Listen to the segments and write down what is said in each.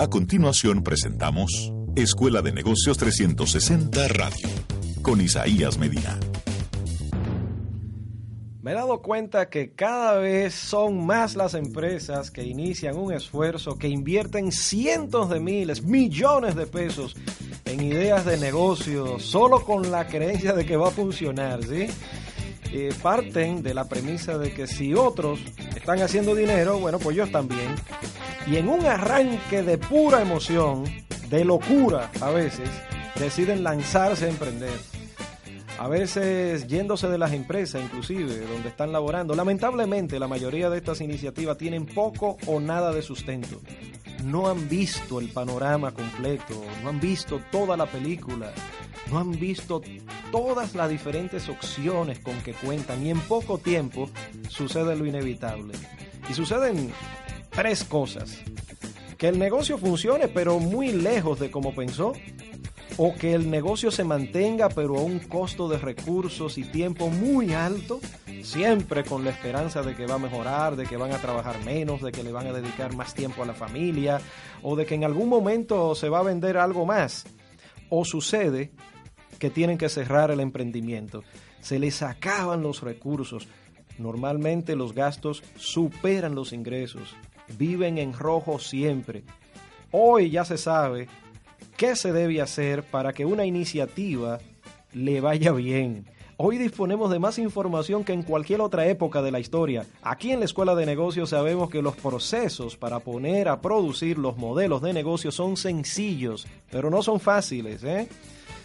A continuación presentamos Escuela de Negocios 360 Radio con Isaías Medina. Me he dado cuenta que cada vez son más las empresas que inician un esfuerzo, que invierten cientos de miles, millones de pesos en ideas de negocio, solo con la creencia de que va a funcionar, ¿sí? Eh, parten de la premisa de que si otros están haciendo dinero, bueno, pues ellos también. Y en un arranque de pura emoción, de locura a veces, deciden lanzarse a emprender. A veces yéndose de las empresas, inclusive, donde están laborando. Lamentablemente, la mayoría de estas iniciativas tienen poco o nada de sustento. No han visto el panorama completo, no han visto toda la película, no han visto todas las diferentes opciones con que cuentan y en poco tiempo sucede lo inevitable. Y suceden tres cosas. Que el negocio funcione pero muy lejos de como pensó. O que el negocio se mantenga pero a un costo de recursos y tiempo muy alto. Siempre con la esperanza de que va a mejorar, de que van a trabajar menos, de que le van a dedicar más tiempo a la familia. O de que en algún momento se va a vender algo más. O sucede que tienen que cerrar el emprendimiento. Se les acaban los recursos. Normalmente los gastos superan los ingresos viven en rojo siempre. Hoy ya se sabe qué se debe hacer para que una iniciativa le vaya bien. Hoy disponemos de más información que en cualquier otra época de la historia. Aquí en la Escuela de Negocios sabemos que los procesos para poner a producir los modelos de negocio son sencillos, pero no son fáciles. ¿eh?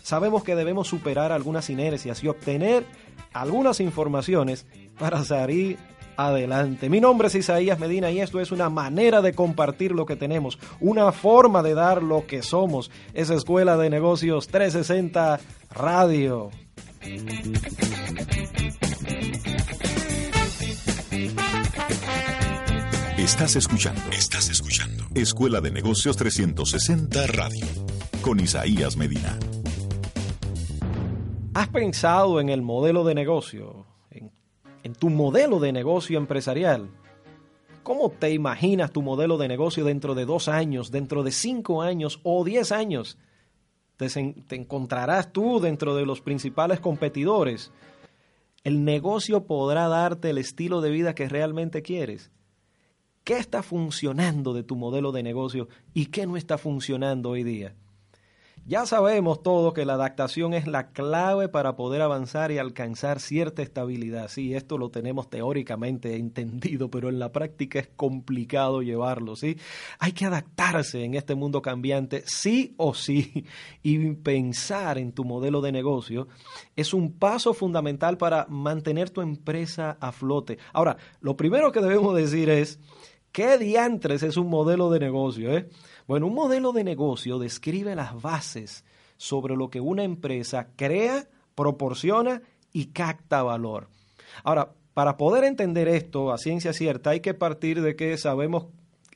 Sabemos que debemos superar algunas inercias y obtener algunas informaciones para salir adelante. Mi nombre es Isaías Medina y esto es una manera de compartir lo que tenemos, una forma de dar lo que somos. Es Escuela de Negocios 360 Radio. Estás escuchando. Estás escuchando. Escuela de Negocios 360 Radio con Isaías Medina. ¿Has pensado en el modelo de negocio? en tu modelo de negocio empresarial. ¿Cómo te imaginas tu modelo de negocio dentro de dos años, dentro de cinco años o diez años? Te, encontrarás tú dentro de los principales competidores. El negocio podrá darte el estilo de vida que realmente quieres. ¿Qué está funcionando de tu modelo de negocio y qué no está funcionando hoy día? Ya sabemos todos que la adaptación es la clave para poder avanzar y alcanzar cierta estabilidad. Sí, esto lo tenemos teóricamente entendido, pero en la práctica es complicado llevarlo, ¿sí? Hay que adaptarse en este mundo cambiante, sí o sí, y pensar en tu modelo de negocio es un paso fundamental para mantener tu empresa a flote. Ahora, lo primero que debemos decir es, ¿qué diantres es un modelo de negocio, eh? Bueno, un modelo de negocio describe las bases sobre lo que una empresa crea, proporciona y capta valor. Ahora, para poder entender esto a ciencia cierta hay que partir de que sabemos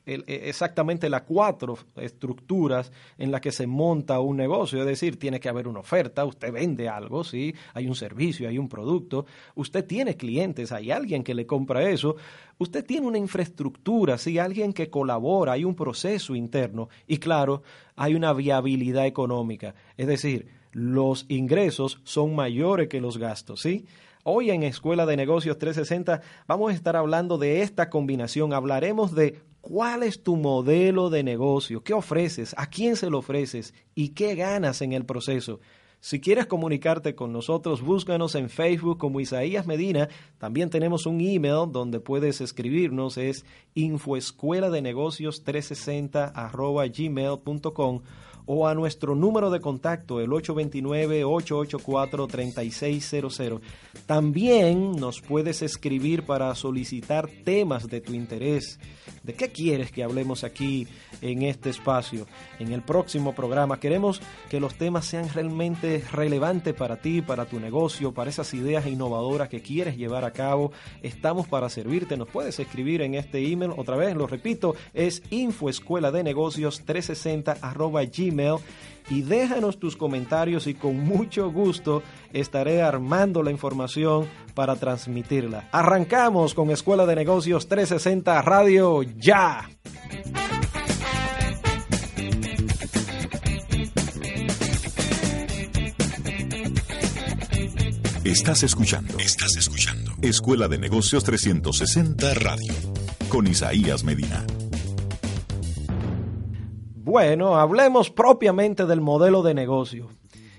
e, exactamente las cuatro estructuras en las que se monta un negocio. Es decir, tiene que haber una oferta, usted vende algo, ¿sí? hay un servicio, hay un producto, usted tiene clientes, hay alguien que le compra eso, usted tiene una infraestructura, ¿sí? alguien que colabora, hay un proceso interno y claro, hay una viabilidad económica. Es decir, los ingresos son mayores que los gastos, ¿sí? Hoy en Escuela de Negocios 360 vamos a estar hablando de esta combinación. Hablaremos de cuál es tu modelo de negocio, qué ofreces, a quién se lo ofreces y qué ganas en el proceso. Si quieres comunicarte con nosotros, búscanos en Facebook como Isaías Medina. También tenemos un email donde puedes escribirnos, es infoescuela de negocios 360 gmail.com o a nuestro número de contacto, el 829-884-3600. También nos puedes escribir para solicitar temas de tu interés. ¿De qué quieres que hablemos aquí en este espacio? En el próximo programa queremos que los temas sean realmente relevantes para ti, para tu negocio, para esas ideas innovadoras que quieres llevar a cabo. Estamos para servirte. Nos puedes escribir en este email. Otra vez, lo repito, es infoescuela de negocios 360 arroba gmail y déjanos tus comentarios y con mucho gusto estaré armando la información para transmitirla. Arrancamos con Escuela de Negocios 360 Radio ya. Estás escuchando. Estás escuchando. Escuela de Negocios 360 Radio. Con Isaías Medina. Bueno, hablemos propiamente del modelo de negocio.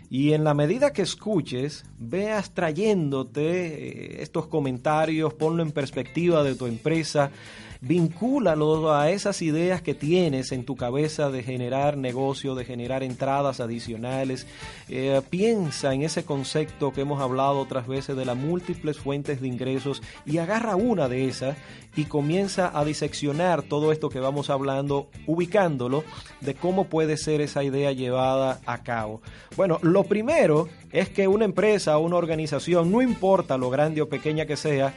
Y en la medida que escuches, veas trayéndote eh, estos comentarios, ponlo en perspectiva de tu empresa, vincúlalo a esas ideas que tienes en tu cabeza de generar negocio, de generar entradas adicionales. Eh, piensa en ese concepto que hemos hablado otras veces de las múltiples fuentes de ingresos y agarra una de esas y comienza a diseccionar todo esto que vamos hablando, ubicándolo de cómo puede ser esa idea llevada a cabo. Bueno, lo primero es que una empresa o una organización, no importa lo grande o pequeña que sea,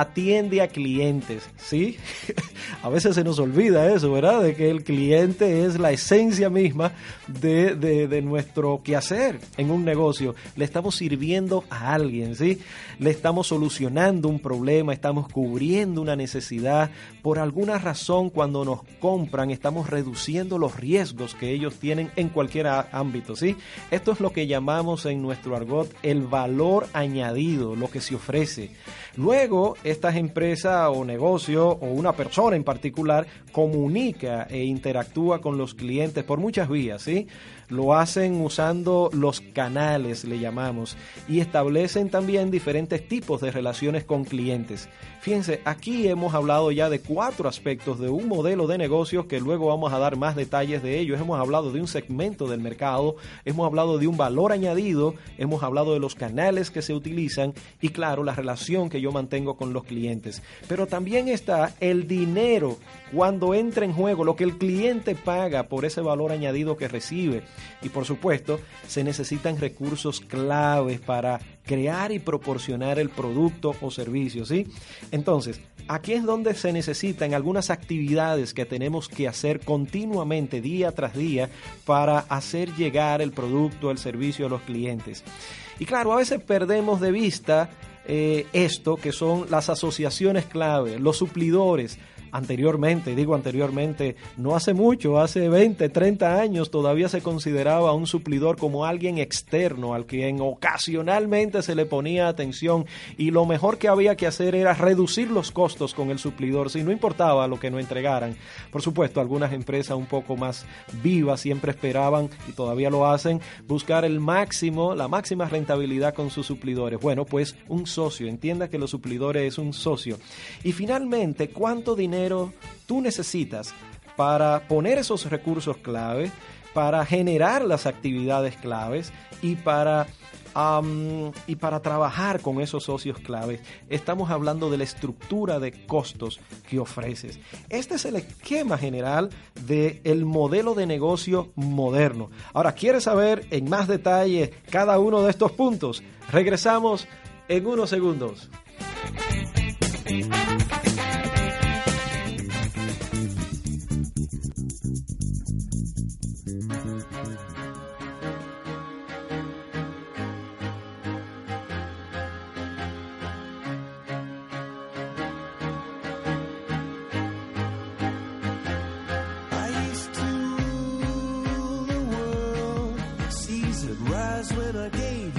atiende a clientes, ¿sí? a veces se nos olvida eso, ¿verdad? De que el cliente es la esencia misma de, de, nuestro quehacer en un negocio. Le estamos sirviendo a alguien, ¿sí? Le estamos solucionando un problema, estamos cubriendo una necesidad. Por alguna razón, cuando nos compran, estamos reduciendo los riesgos que ellos tienen en cualquier ámbito, ¿sí? Esto es lo que llamamos en nuestro argot el valor añadido, lo que se ofrece. Luego, estas empresas o negocio o una persona en particular comunica e interactúa con los clientes por muchas vías, ¿sí? Lo hacen usando los canales, le llamamos, y establecen también diferentes tipos de relaciones con clientes. Fíjense, aquí hemos hablado ya de cuatro aspectos de un modelo de negocios que luego vamos a dar más detalles de ellos. Hemos hablado de un segmento del mercado, hemos hablado de un valor añadido, hemos hablado de los canales que se utilizan y claro, la relación que yo mantengo con los clientes. Pero también está el dinero cuando entra en juego, lo que el cliente paga por ese valor añadido que recibe. Y por supuesto, se necesitan recursos claves para crear y proporcionar el producto o servicio, ¿sí? Entonces, aquí es donde se necesitan algunas actividades que tenemos que hacer continuamente, día tras día, para hacer llegar el producto, el servicio a los clientes. Y claro, a veces perdemos de vista eh, esto, que son las asociaciones clave, los suplidores, anteriormente, digo anteriormente, no hace mucho, hace 20, 30 años todavía se consideraba un suplidor como alguien externo al quien ocasionalmente se le ponía atención y lo mejor que había que hacer era reducir los costos con el suplidor, si no importaba lo que no entregaran. Por supuesto, algunas empresas un poco más vivas siempre esperaban y todavía lo hacen buscar el máximo, la máxima rentabilidad con sus suplidores. Bueno, pues un socio, entienda que los suplidores es un socio. Y finalmente, ¿cuánto dinero tú necesitas para poner esos recursos clave, para generar las actividades claves y para y para trabajar con esos socios claves, estamos hablando de la estructura de costos que ofreces. Este es el esquema general del modelo de negocio moderno. Ahora, ¿quieres saber en más detalle cada uno de estos puntos? Regresamos en unos segundos. in a day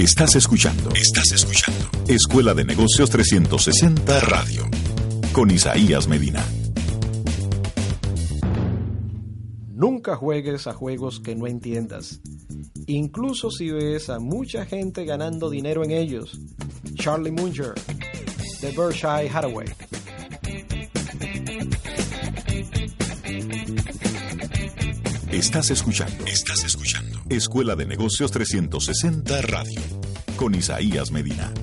Estás escuchando. Estás escuchando. Escuela de Negocios 360 Radio. Con Isaías Medina. Nunca juegues a juegos que no entiendas. Incluso si ves a mucha gente ganando dinero en ellos. Charlie Munger, de Berkshire Hathaway. Estás escuchando. Estás escuchando. Escuela de Negocios 360 Radio. Con Isaías Medina.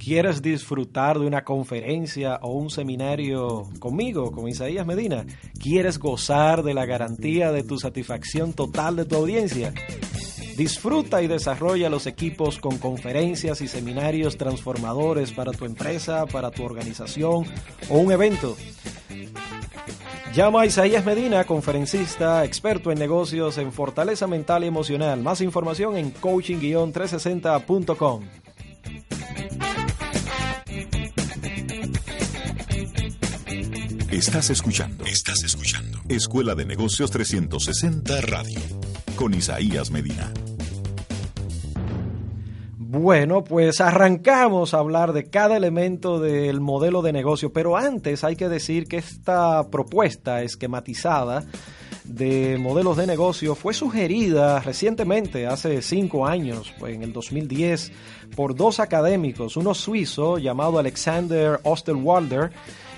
¿Quieres disfrutar de una conferencia o un seminario conmigo, con Isaías Medina? ¿Quieres gozar de la garantía de tu satisfacción total de tu audiencia? Disfruta y desarrolla los equipos con conferencias y seminarios transformadores para tu empresa, para tu organización o un evento. Llama a Isaías Medina, conferencista, experto en negocios en fortaleza mental y emocional. Más información en coaching-360.com. Estás escuchando. Estás escuchando. Escuela de Negocios 360 Radio. Con Isaías Medina. Bueno, pues arrancamos a hablar de cada elemento del modelo de negocio, pero antes hay que decir que esta propuesta esquematizada de modelos de negocio fue sugerida recientemente, hace cinco años, en el 2010, por dos académicos, uno suizo llamado Alexander Osterwalder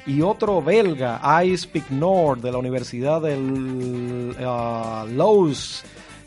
y otro belga, Ice Nord, de la Universidad del uh,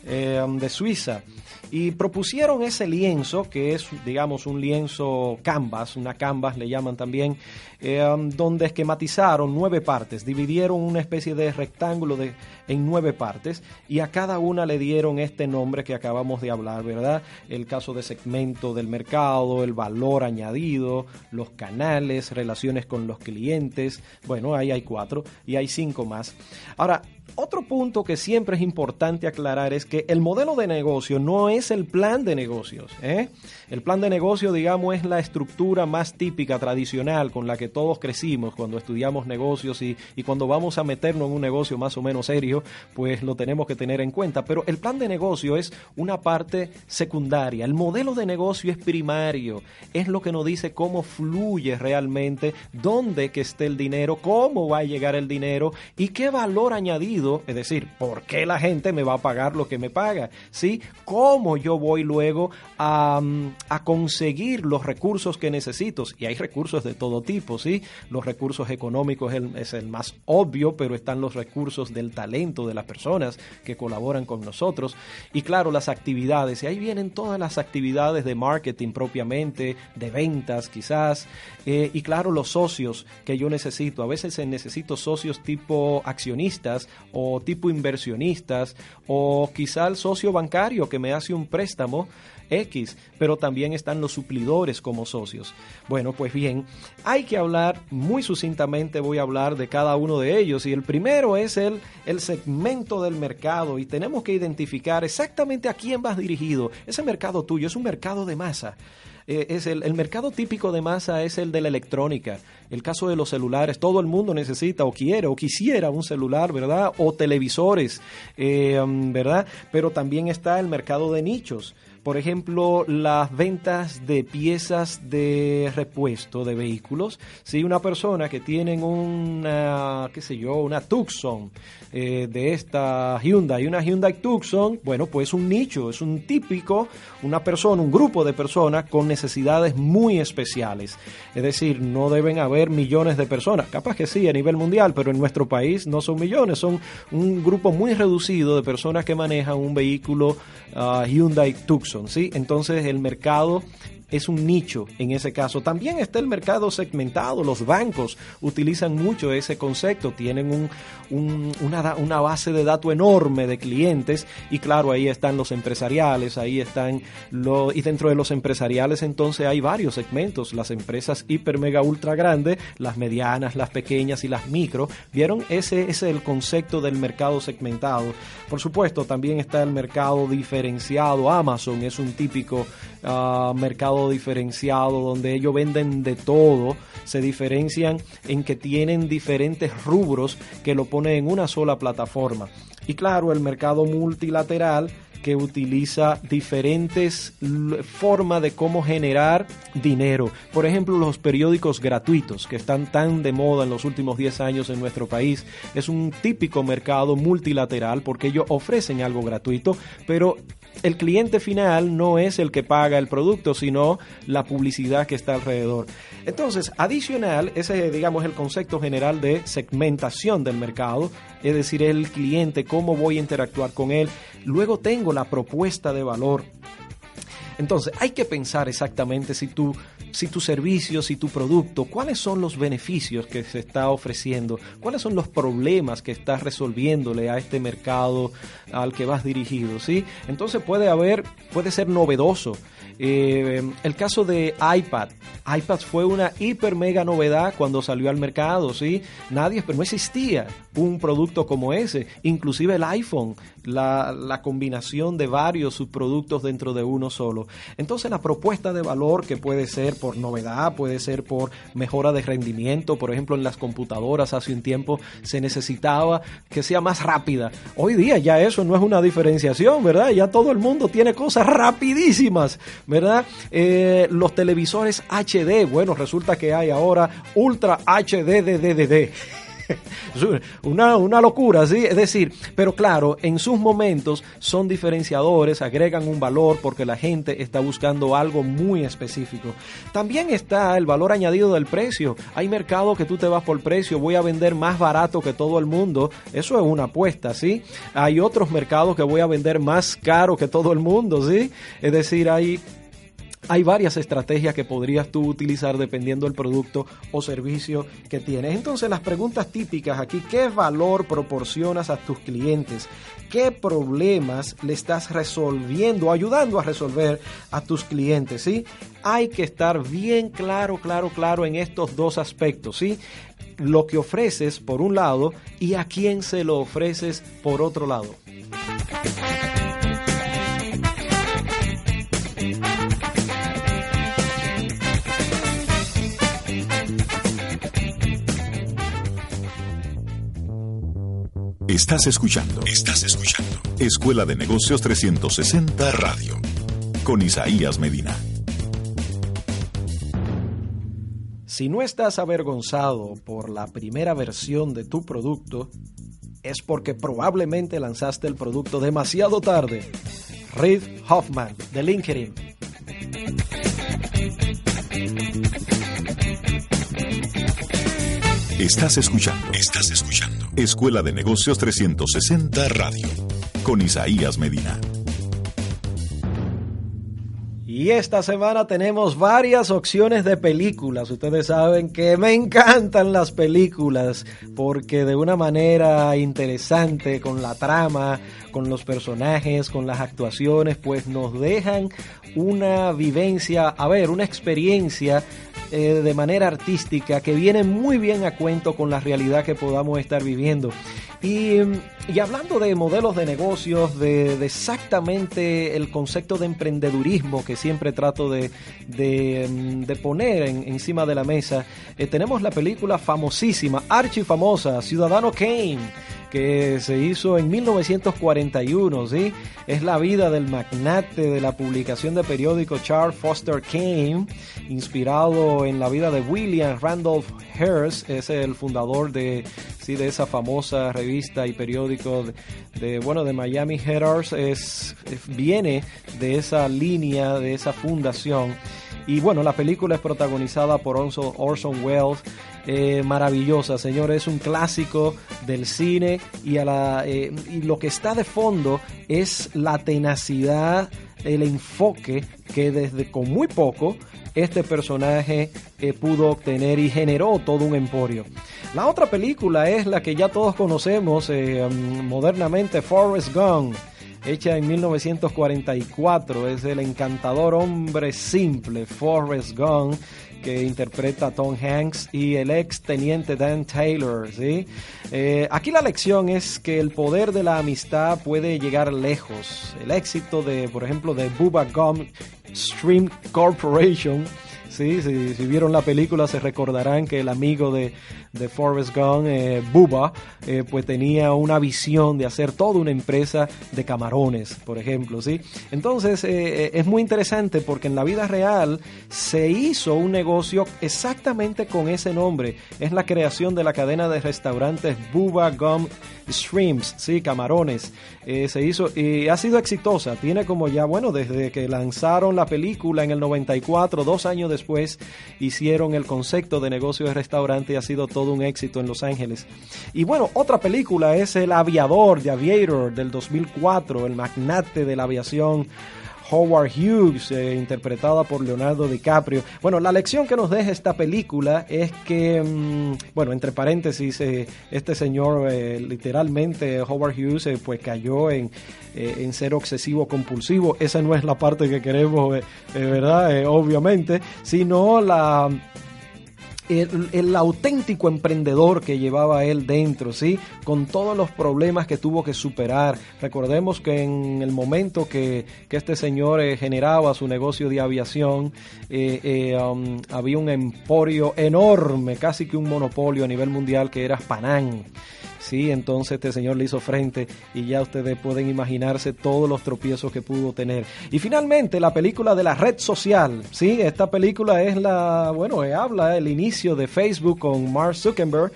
de Suiza y propusieron ese lienzo, que es, digamos, un lienzo canvas, una canvas le llaman también, eh, um, donde esquematizaron nueve partes, dividieron una especie de rectángulo de, en nueve partes y a cada una le dieron este nombre que acabamos de hablar, ¿verdad? El caso de segmento del mercado, el valor añadido, los canales, relaciones con los clientes, bueno, ahí hay cuatro y hay cinco más. Ahora, otro punto que siempre es importante aclarar es que el modelo de negocio no es el plan de negocios. ¿eh? El plan de negocio, digamos, es la estructura más típica, tradicional, con la que todos crecimos cuando estudiamos negocios y, y cuando vamos a meternos en un negocio más o menos serio, pues lo tenemos que tener en cuenta. Pero el plan de negocio es una parte secundaria. El modelo de negocio es primario. Es lo que nos dice cómo fluye realmente, dónde que esté el dinero, cómo va a llegar el dinero y qué valor añadido, es decir, por qué la gente me va a pagar lo que me paga, ¿sí? Cómo yo voy luego a, mm, a conseguir los recursos que necesito. Y hay recursos de todo tipo, ¿sí? Los recursos económicos es el, es el más obvio, pero están los recursos del talento de las personas que colaboran con nosotros. Y claro, las actividades. Y ahí vienen todas las actividades de marketing propiamente, de ventas quizás. Eh, y claro, los socios que yo necesito. A veces necesito socios tipo accionistas o tipo inversionistas o quizá el socio bancario que me hace un préstamo X, pero también están los suplidores como socios. Bueno, pues bien, hay que hablar muy sucintamente, voy a hablar de cada uno de ellos y el primero es el, el segmento del mercado y tenemos que identificar exactamente a quién vas dirigido. Ese mercado tuyo es un mercado de masa. Eh, es el, el, mercado típico de masa es el de la electrónica. El caso de los celulares, todo el mundo necesita o quiere o quisiera un celular, ¿verdad? O televisores, eh, ¿verdad? Pero también está el mercado de nichos por ejemplo, las ventas de piezas de repuesto de vehículos. Si una persona que tiene una, qué sé yo, una Tucson eh, de esta Hyundai, una Hyundai Tucson, bueno, pues un nicho, es un típico, una persona, un grupo de personas con necesidades muy especiales. Es decir, no deben haber millones de personas, capaz que sí a nivel mundial, pero en nuestro país no son millones, son un grupo muy reducido de personas que manejan un vehículo uh, Hyundai Tucson. ¿Sí? Entonces el mercado es un nicho en ese caso. También está el mercado segmentado, los bancos utilizan mucho ese concepto, tienen una, base de datos enorme de clientes y claro, ahí están los empresariales, ahí están los... y dentro de los empresariales entonces hay varios segmentos, las empresas hiper, mega, ultra grandes, las medianas, las pequeñas y las micro. ¿Vieron? Ese es el concepto del mercado segmentado. Por supuesto, también está el mercado diferenciado. Amazon es un típico uh, mercado diferenciado donde ellos venden de todo, se diferencian en que tienen diferentes rubros que lo ponen en una sola plataforma. Y claro, el mercado multilateral que utiliza diferentes formas de cómo generar dinero. Por ejemplo, los periódicos gratuitos que están tan de moda en los últimos 10 años en nuestro país. Es un típico mercado multilateral porque ellos ofrecen algo gratuito, pero el cliente final no es el que paga el producto, sino la publicidad que está alrededor. Entonces, adicional, ese digamos el concepto general de segmentación del mercado, es decir, el cliente, cómo voy a interactuar con él. Luego tengo la propuesta de valor. Entonces, hay que pensar exactamente si tu, si tu servicio, si tu producto, cuáles son los beneficios que se está ofreciendo, cuáles son los problemas que estás resolviéndole a este mercado al que vas dirigido, ¿sí? Entonces puede haber, puede ser novedoso eh, el caso de iPad. iPad fue una hiper mega novedad cuando salió al mercado, ¿sí? Nadie, pero no existía un producto como ese. Inclusive el iPhone, la, combinación de varios subproductos dentro de uno solo. Entonces la propuesta de valor que puede ser por novedad, puede ser por mejora de rendimiento. Por ejemplo, en las computadoras hace un tiempo se necesitaba que sea más rápida. Hoy día ya eso no es una diferenciación, ¿verdad? Ya todo el mundo tiene cosas rapidísimas. ¿verdad? Eh, los televisores HD, bueno, resulta que hay ahora Ultra HD DDD. una, una locura, ¿sí? Es decir, pero claro, en sus momentos son diferenciadores, agregan un valor porque la gente está buscando algo muy específico. También está el valor añadido del precio. Hay mercado que tú te vas por precio, voy a vender más barato que todo el mundo. Eso es una apuesta, ¿sí? Hay otros mercados que voy a vender más caro que todo el mundo, ¿sí? Es decir, hay hay varias estrategias que podrías tú utilizar dependiendo del producto o servicio que tienes. Entonces las preguntas típicas aquí, ¿qué valor proporcionas a tus clientes? ¿Qué problemas le estás resolviendo, ayudando a resolver a tus clientes? ¿sí? Hay que estar bien claro, claro, claro en estos dos aspectos. ¿sí? Lo que ofreces por un lado y a quién se lo ofreces por otro lado. Estás escuchando. Estás escuchando. Escuela de Negocios 360 Radio. Con Isaías Medina. Si no estás avergonzado por la primera versión de tu producto, es porque probablemente lanzaste el producto demasiado tarde. Reid Hoffman, de LinkedIn. Estás escuchando. Estás escuchando. Escuela de Negocios 360 Radio. Con Isaías Medina. Y esta semana tenemos varias opciones de películas. Ustedes saben que me encantan las películas porque de una manera interesante, con la trama, con los personajes, con las actuaciones, pues nos dejan una vivencia, a ver, una experiencia eh, de manera artística que viene muy bien a cuento con la realidad que podamos estar viviendo. Y, hablando de modelos de negocios, de, exactamente el concepto de emprendedurismo que siempre trato de, poner encima de la mesa, eh, tenemos la película famosísima, archifamosa, Ciudadano Kane que se hizo en 1941, ¿sí? Es la vida del magnate de la publicación de periódico Charles Foster Kane, inspirado en la vida de William Randolph Hearst, es el fundador de, sí, de esa famosa revista y periódico de, bueno, de Miami Herald, es, viene de esa línea, de esa fundación. Y bueno, la película es protagonizada por Orson Welles eh, maravillosa, señores. Es un clásico del cine y, a la, eh, y lo que está de fondo es la tenacidad, el enfoque que desde con muy poco este personaje eh, pudo obtener y generó todo un emporio. La otra película es la que ya todos conocemos modernamente, Forrest Gump hecha en 1944. Es el encantador hombre simple, Forrest Gump, que interpreta Tom Hanks y el ex teniente Dan Taylor. Eh, aquí la lección es que el poder de la amistad puede llegar lejos. El éxito de, por ejemplo, de Bubba Gum Stream Corporation Sí, sí, si vieron la película se recordarán que el amigo de, de Forrest Gump, eh, Bubba, eh, pues tenía una visión de hacer toda una empresa de camarones, por ejemplo, ¿sí? Entonces eh, es muy interesante porque en la vida real se hizo un negocio exactamente con ese nombre. Es la creación de la cadena de restaurantes Bubba Gum Streams, sí, camarones. se hizo y ha sido exitosa. Tiene como ya, bueno, desde que lanzaron la película en el 94, dos años después, hicieron el concepto de negocio de restaurante y ha sido todo un éxito en Los Ángeles. Y bueno, otra película es El Aviador, de Aviator, del 2004, el magnate de la aviación. Howard Hughes, eh, interpretada por Leonardo DiCaprio. Bueno, la lección que nos deja esta película es que, mm, bueno, entre paréntesis, eh, este señor, eh, literalmente, Howard Hughes, pues cayó en, en ser obsesivo compulsivo. Esa no es la parte que queremos, ¿verdad? obviamente, sino la el, auténtico emprendedor que llevaba él dentro, ¿sí? Con todos los problemas que tuvo que superar. Recordemos que en el momento que, este señor eh, generaba su negocio de aviación, eh, eh, um, había un emporio enorme, casi que un monopolio a nivel mundial que era Panam. Sí, entonces este señor le hizo frente y ya ustedes pueden imaginarse todos los tropiezos que pudo tener. Y finalmente la película de la red social, sí, esta película es la, bueno, eh, habla el inicio de Facebook con Mark Zuckerberg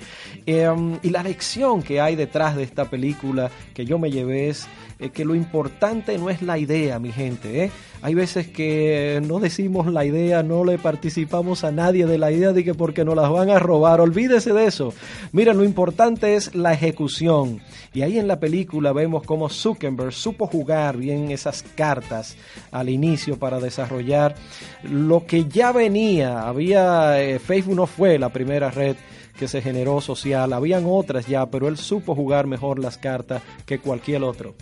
em, y la lección que hay detrás de esta película que yo me llevé es eh, que lo importante no es la idea, mi gente, ¿eh? Hay veces que no decimos la idea, no le participamos a nadie de la idea de que porque nos las van a robar. Olvídese de eso. Mira, lo importante es la ejecución. Y ahí en la película vemos cómo Zuckerberg supo jugar bien esas cartas al inicio para desarrollar lo que ya venía. Había, eh, Facebook no fue la primera red que se generó social, habían otras ya, pero él supo jugar mejor las cartas que cualquier otro.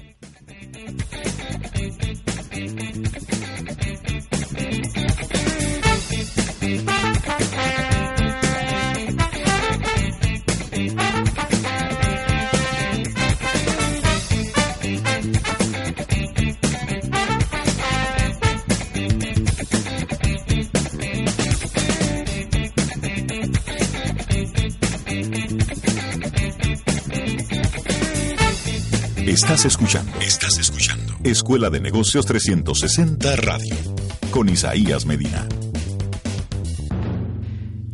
Estás escuchando. Estás escuchando. Escuela de Negocios 360 Radio. Con Isaías Medina.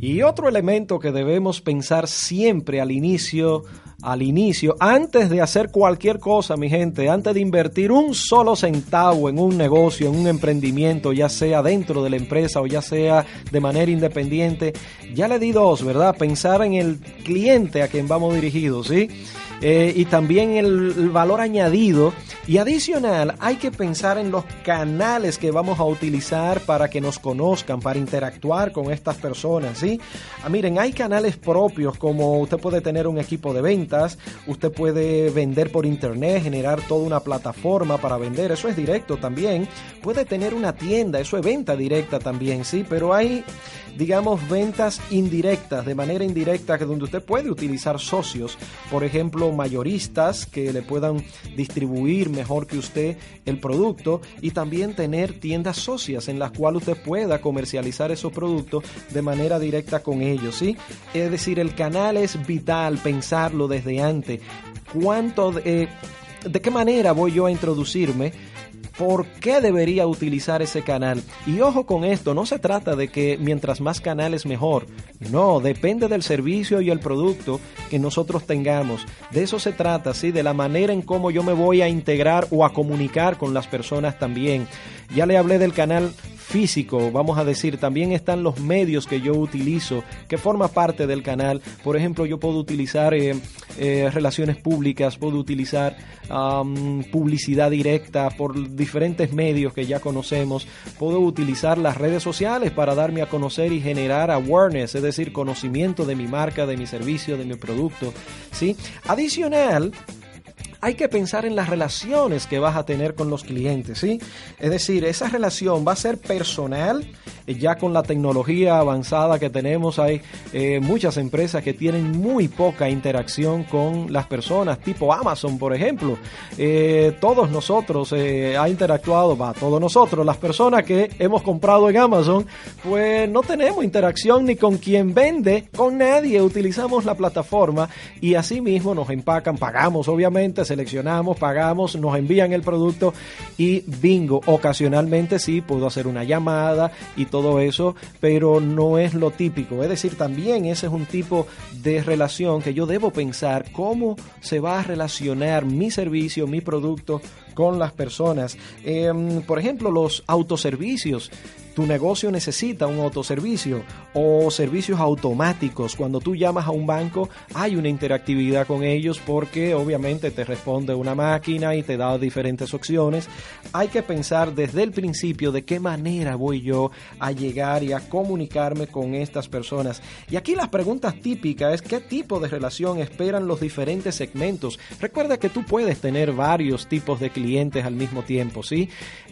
Y otro elemento que debemos pensar siempre al inicio, al inicio, antes de hacer cualquier cosa, mi gente, antes de invertir un solo centavo en un negocio, en un emprendimiento, ya sea dentro de la empresa o ya sea de manera independiente, ya le di dos, ¿verdad? Pensar en el cliente a quien vamos dirigidos, ¿sí? Eh, y también el, valor añadido. Y adicional, hay que pensar en los canales que vamos a utilizar para que nos conozcan, para interactuar con estas personas, ¿sí? Ah, miren, hay canales propios como usted puede tener un equipo de ventas, usted puede vender por internet, generar toda una plataforma para vender, eso es directo también. Puede tener una tienda, eso es venta directa también, ¿sí? Pero hay digamos, ventas indirectas, de manera indirecta, que donde usted puede utilizar socios, por ejemplo, mayoristas que le puedan distribuir mejor que usted el producto y también tener tiendas socias en las cuales usted pueda comercializar esos productos de manera directa con ellos, ¿sí? Es decir, el canal es vital, pensarlo desde antes. ¿Cuánto, de qué manera voy yo a introducirme? Por qué debería utilizar ese canal. Y ojo con esto, no se trata de que mientras más canales mejor. No, depende del servicio y el producto que nosotros tengamos. De eso se trata, ¿sí? De la manera en cómo yo me voy a integrar o a comunicar con las personas también. Ya le hablé del canal físico, vamos a decir, también están los medios que yo utilizo, que forma parte del canal. Por ejemplo, yo puedo utilizar eh, eh, relaciones públicas, puedo utilizar publicidad directa por diferentes medios que ya conocemos, puedo utilizar las redes sociales para darme a conocer y generar awareness, es decir, conocimiento de mi marca, de mi servicio, de mi producto. ¿sí? Adicional, hay que pensar en las relaciones que vas a tener con los clientes, ¿sí? Es decir, esa relación va a ser personal, eh, ya con la tecnología avanzada que tenemos, hay eh, muchas empresas que tienen muy poca interacción con las personas, tipo Amazon, por ejemplo. Eh, todos nosotros ha interactuado, va, todos nosotros, las personas que hemos comprado en Amazon, pues no tenemos interacción ni con quien vende, con nadie, utilizamos la plataforma y así mismo nos empacan, pagamos obviamente, seleccionamos, pagamos, nos envían el producto y bingo, ocasionalmente sí puedo hacer una llamada y todo eso, pero no es lo típico. Es decir, también ese es un tipo de relación que yo debo pensar cómo se va a relacionar mi servicio, mi producto con las personas. Em, por ejemplo, los autoservicios tu negocio necesita un autoservicio o servicios automáticos. Cuando tú llamas a un banco hay una interactividad con ellos porque obviamente te responde una máquina y te da diferentes opciones. Hay que pensar desde el principio de qué manera voy yo a llegar y a comunicarme con estas personas. Y aquí las preguntas típicas es qué tipo de relación esperan los diferentes segmentos. Recuerda que tú puedes tener varios tipos de clientes al mismo tiempo, ¿sí?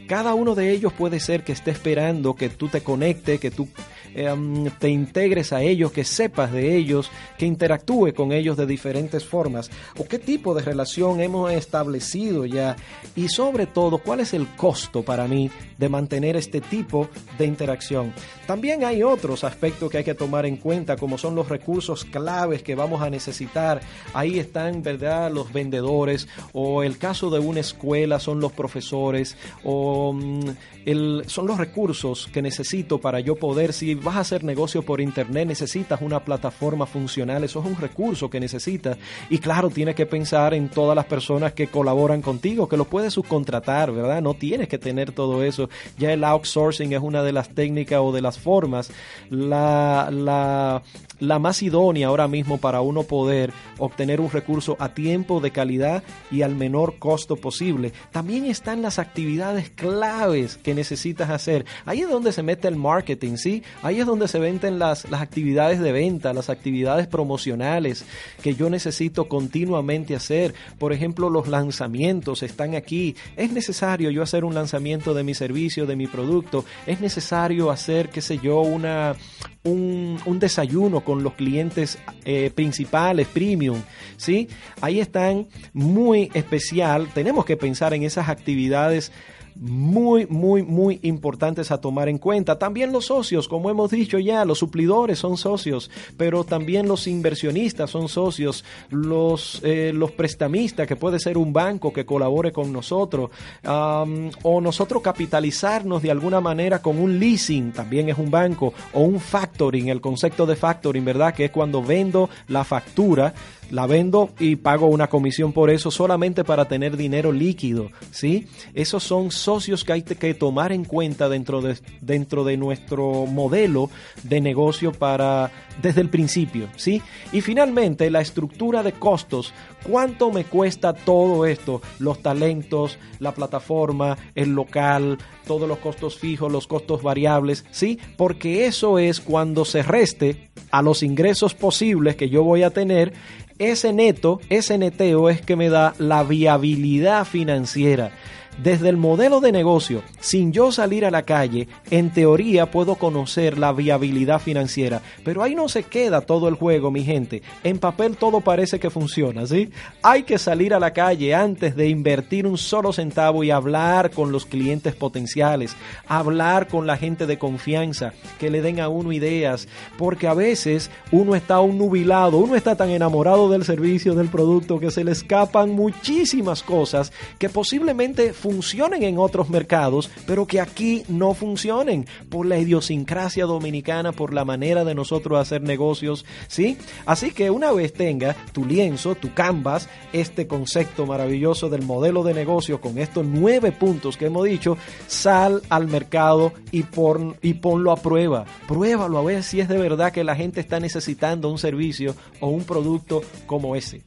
Cada uno de ellos puede ser que esté esperando que tú te conectes, que tú Em, te integres a ellos, que sepas de ellos, que interactúe con ellos de diferentes formas, o qué tipo de relación hemos establecido ya, y sobre todo, cuál es el costo para mí de mantener este tipo de interacción. También hay otros aspectos que hay que tomar en cuenta, como son los recursos claves que vamos a necesitar. Ahí están, ¿verdad?, los vendedores, o el caso de una escuela son los profesores, o mm, el, son los recursos que necesito para yo poder, si vas a hacer negocio por internet, necesitas una plataforma funcional, eso es un recurso que necesitas. Y claro, tienes que pensar en todas las personas que colaboran contigo, que lo puedes subcontratar, ¿verdad? No tienes que tener todo eso. Ya el outsourcing es una de las técnicas o de las formas, la, la, la más idónea ahora mismo para uno poder obtener un recurso a tiempo, de calidad y al menor costo posible. También están las actividades claves que necesitas hacer. Ahí es donde se mete el marketing, ¿sí? Ahí es donde se venden las, las actividades de venta, las actividades promocionales que yo necesito continuamente hacer. Por ejemplo, los lanzamientos están aquí. Es necesario yo hacer un lanzamiento de mi servicio, de mi producto. Es necesario hacer, qué sé yo, una, un, un desayuno con los clientes eh, principales, premium, ¿sí? Ahí están muy especial. Tenemos que pensar en esas actividades muy, muy, muy importantes a tomar en cuenta. También los socios, como hemos dicho ya, los suplidores son socios, pero también los inversionistas son socios, los, eh, los prestamistas, que puede ser un banco que colabore con nosotros, o nosotros capitalizarnos de alguna manera con un leasing, también es un banco, o un factoring, el concepto de factoring, ¿verdad? Que es cuando vendo la factura la vendo y pago una comisión por eso solamente para tener dinero líquido, ¿sí? Esos son socios que hay que tomar en cuenta dentro de, dentro de nuestro modelo de negocio para desde el principio, ¿sí? Y finalmente, la estructura de costos, ¿cuánto me cuesta todo esto? Los talentos, la plataforma, el local, todos los costos fijos, los costos variables, ¿sí? Porque eso es cuando se reste a los ingresos posibles que yo voy a tener ese neto, ese neteo es que me da la viabilidad financiera desde el modelo de negocio, sin yo salir a la calle, en teoría puedo conocer la viabilidad financiera, pero ahí no se queda todo el juego, mi gente. En papel todo parece que funciona, ¿sí? Hay que salir a la calle antes de invertir un solo centavo y hablar con los clientes potenciales, hablar con la gente de confianza, que le den a uno ideas, porque a veces uno está un nubilado, uno está tan enamorado del servicio, del producto, que se le escapan muchísimas cosas que posiblemente funcionen en otros mercados, pero que aquí no funcionen por la idiosincrasia dominicana, por la manera de nosotros hacer negocios, ¿sí? Así que una vez tenga tu lienzo, tu canvas, este concepto maravilloso del modelo de negocio con estos nueve puntos que hemos dicho, sal al mercado y, pon, y ponlo a prueba. Pruébalo a ver si es de verdad que la gente está necesitando un servicio o un producto como ese.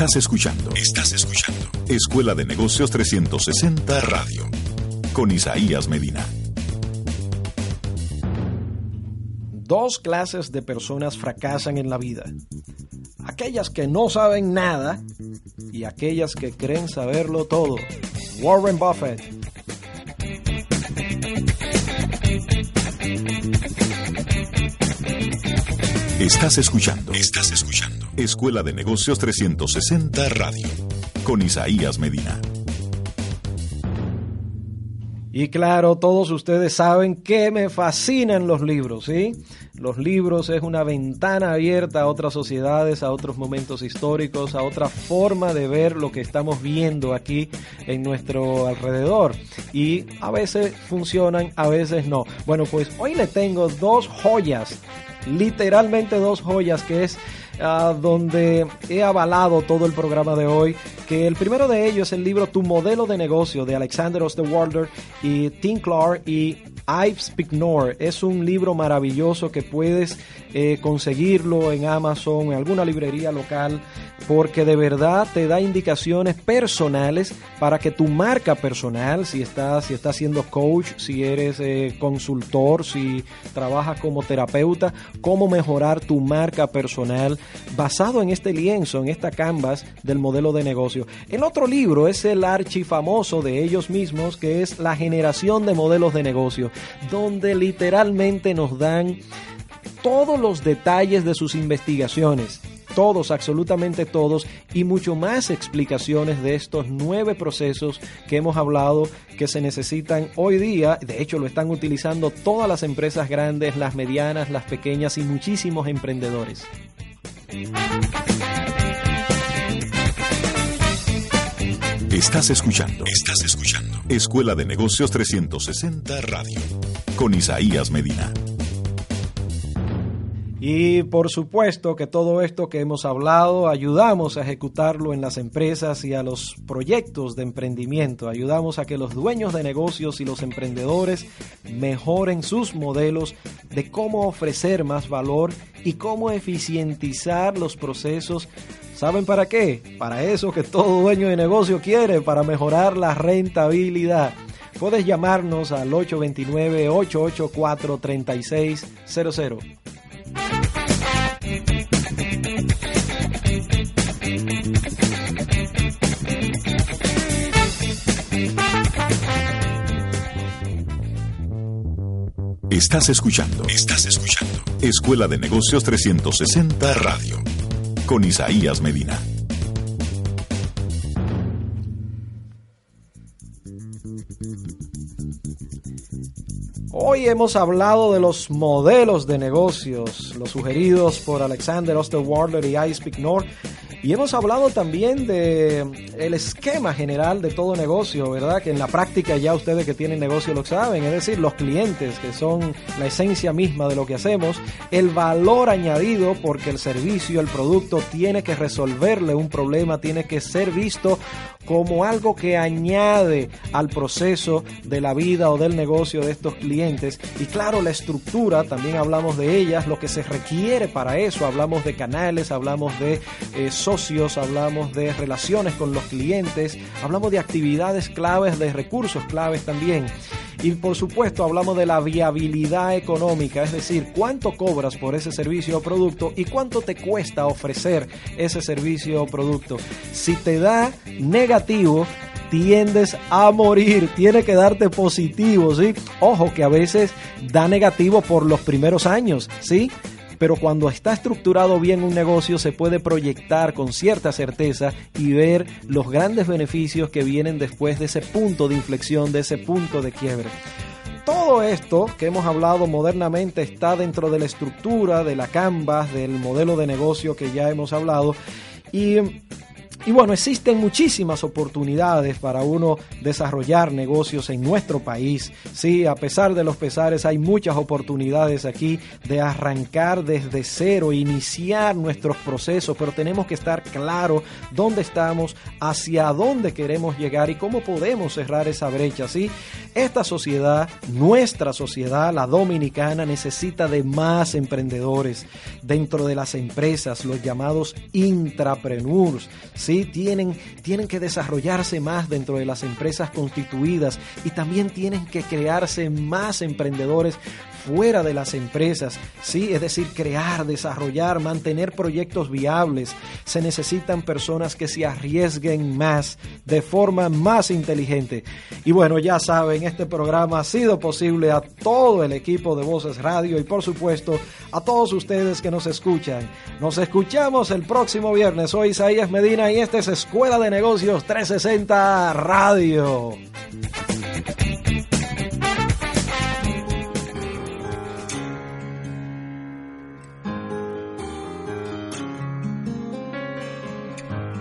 Estás escuchando. Estás escuchando. Escuela de Negocios 360 Radio. Con Isaías Medina. Dos clases de personas fracasan en la vida. Aquellas que no saben nada y aquellas que creen saberlo todo. Warren Buffett. Estás escuchando. Estás escuchando. Escuela de Negocios 360 Radio. Con Isaías Medina. Y claro, todos ustedes saben que me fascinan los libros, ¿sí? Los libros es una ventana abierta a otras sociedades, a otros momentos históricos, a otra forma de ver lo que estamos viendo aquí en nuestro alrededor. Y a veces funcionan, a veces no. Bueno, pues hoy le tengo dos joyas literalmente dos joyas que es uh, donde he avalado todo el programa de hoy. Que el primero de ellos es el libro Tu modelo de negocio de Alexander Osterwalder y Tim Clark y Ives Pignor. Es un libro maravilloso que puedes eh, conseguirlo en Amazon, en alguna librería local, porque de verdad te da indicaciones personales para que tu marca personal, si estás, si estás siendo coach, si eres eh, consultor, si trabajas como terapeuta, cómo mejorar tu marca personal basado en este lienzo, en esta canvas del modelo de negocio. El otro libro es el archifamoso de ellos mismos, que es La generación de modelos de negocio, donde literalmente nos dan todos los detalles de sus investigaciones, todos, absolutamente todos, y mucho más explicaciones de estos nueve procesos que hemos hablado que se necesitan hoy día. De hecho, lo están utilizando todas las empresas grandes, las medianas, las pequeñas y muchísimos emprendedores. Estás escuchando. Estás escuchando. Escuela de Negocios 360 Radio. Con Isaías Medina. Y por supuesto que todo esto que hemos hablado ayudamos a ejecutarlo en las empresas y a los proyectos de emprendimiento. Ayudamos a que los dueños de negocios y los emprendedores mejoren sus modelos de cómo ofrecer más valor y cómo eficientizar los procesos. ¿Saben para qué? Para eso que todo dueño de negocio quiere, para mejorar la rentabilidad. Puedes llamarnos al 829-884-3600. Estás escuchando. Estás escuchando. Escuela de Negocios 360 Radio. Con Isaías Medina. Hoy hemos hablado de los modelos de negocios, los sugeridos por Alexander Osterwalder y Ice Pignor, y hemos hablado también de el esquema general de todo negocio, ¿verdad? Que en la práctica ya ustedes que tienen negocio lo saben, es decir, los clientes, que son la esencia misma de lo que hacemos, el valor añadido porque el servicio, el producto tiene que resolverle un problema, tiene que ser visto como algo que añade al proceso de la vida o del negocio de estos clientes. Y claro, la estructura, también hablamos de ellas, lo que se requiere para eso, hablamos de canales, hablamos de eh, socios, hablamos de relaciones con los clientes, hablamos de actividades claves, de recursos claves también. Y por supuesto hablamos de la viabilidad económica, es decir, cuánto cobras por ese servicio o producto y cuánto te cuesta ofrecer ese servicio o producto. Si te da negativo, tiendes a morir, tiene que darte positivo, ¿sí? Ojo que a veces da negativo por los primeros años, ¿sí? pero cuando está estructurado bien un negocio se puede proyectar con cierta certeza y ver los grandes beneficios que vienen después de ese punto de inflexión, de ese punto de quiebre. Todo esto que hemos hablado modernamente está dentro de la estructura, de la canvas, del modelo de negocio que ya hemos hablado y y bueno, existen muchísimas oportunidades para uno desarrollar negocios en nuestro país. Sí, a pesar de los pesares, hay muchas oportunidades aquí de arrancar desde cero, iniciar nuestros procesos, pero tenemos que estar claro dónde estamos, hacia dónde queremos llegar y cómo podemos cerrar esa brecha. Sí, esta sociedad, nuestra sociedad, la dominicana, necesita de más emprendedores dentro de las empresas, los llamados intrapreneurs. Tienen, tienen que desarrollarse más dentro de las empresas constituidas y también tienen que crearse más emprendedores fuera de las empresas, ¿sí? Es decir, crear, desarrollar, mantener proyectos viables. Se necesitan personas que se arriesguen más, de forma más inteligente. Y bueno, ya saben, este programa ha sido posible a todo el equipo de Voces Radio y por supuesto a todos ustedes que nos escuchan. Nos escuchamos el próximo viernes. Soy Isaías Medina y esta es Escuela de Negocios 360 Radio.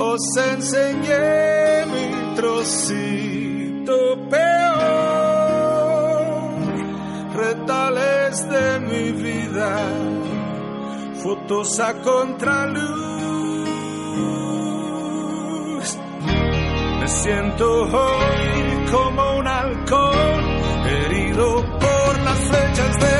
os enseñé mi trocito peor, retales de mi vida, fotos a contraluz. Me siento hoy como un halcón, herido por las flechas de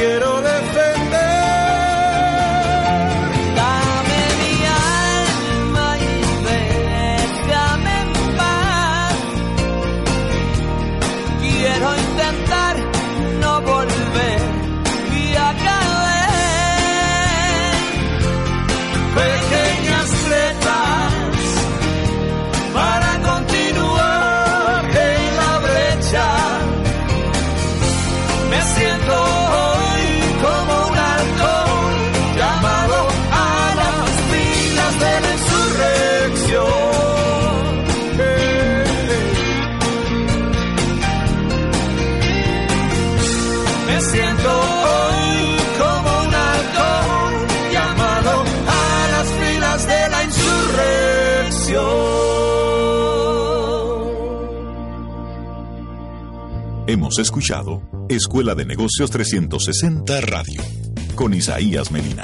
quiero defender. Escuchado Escuela de Negocios 360 Radio con Isaías Medina.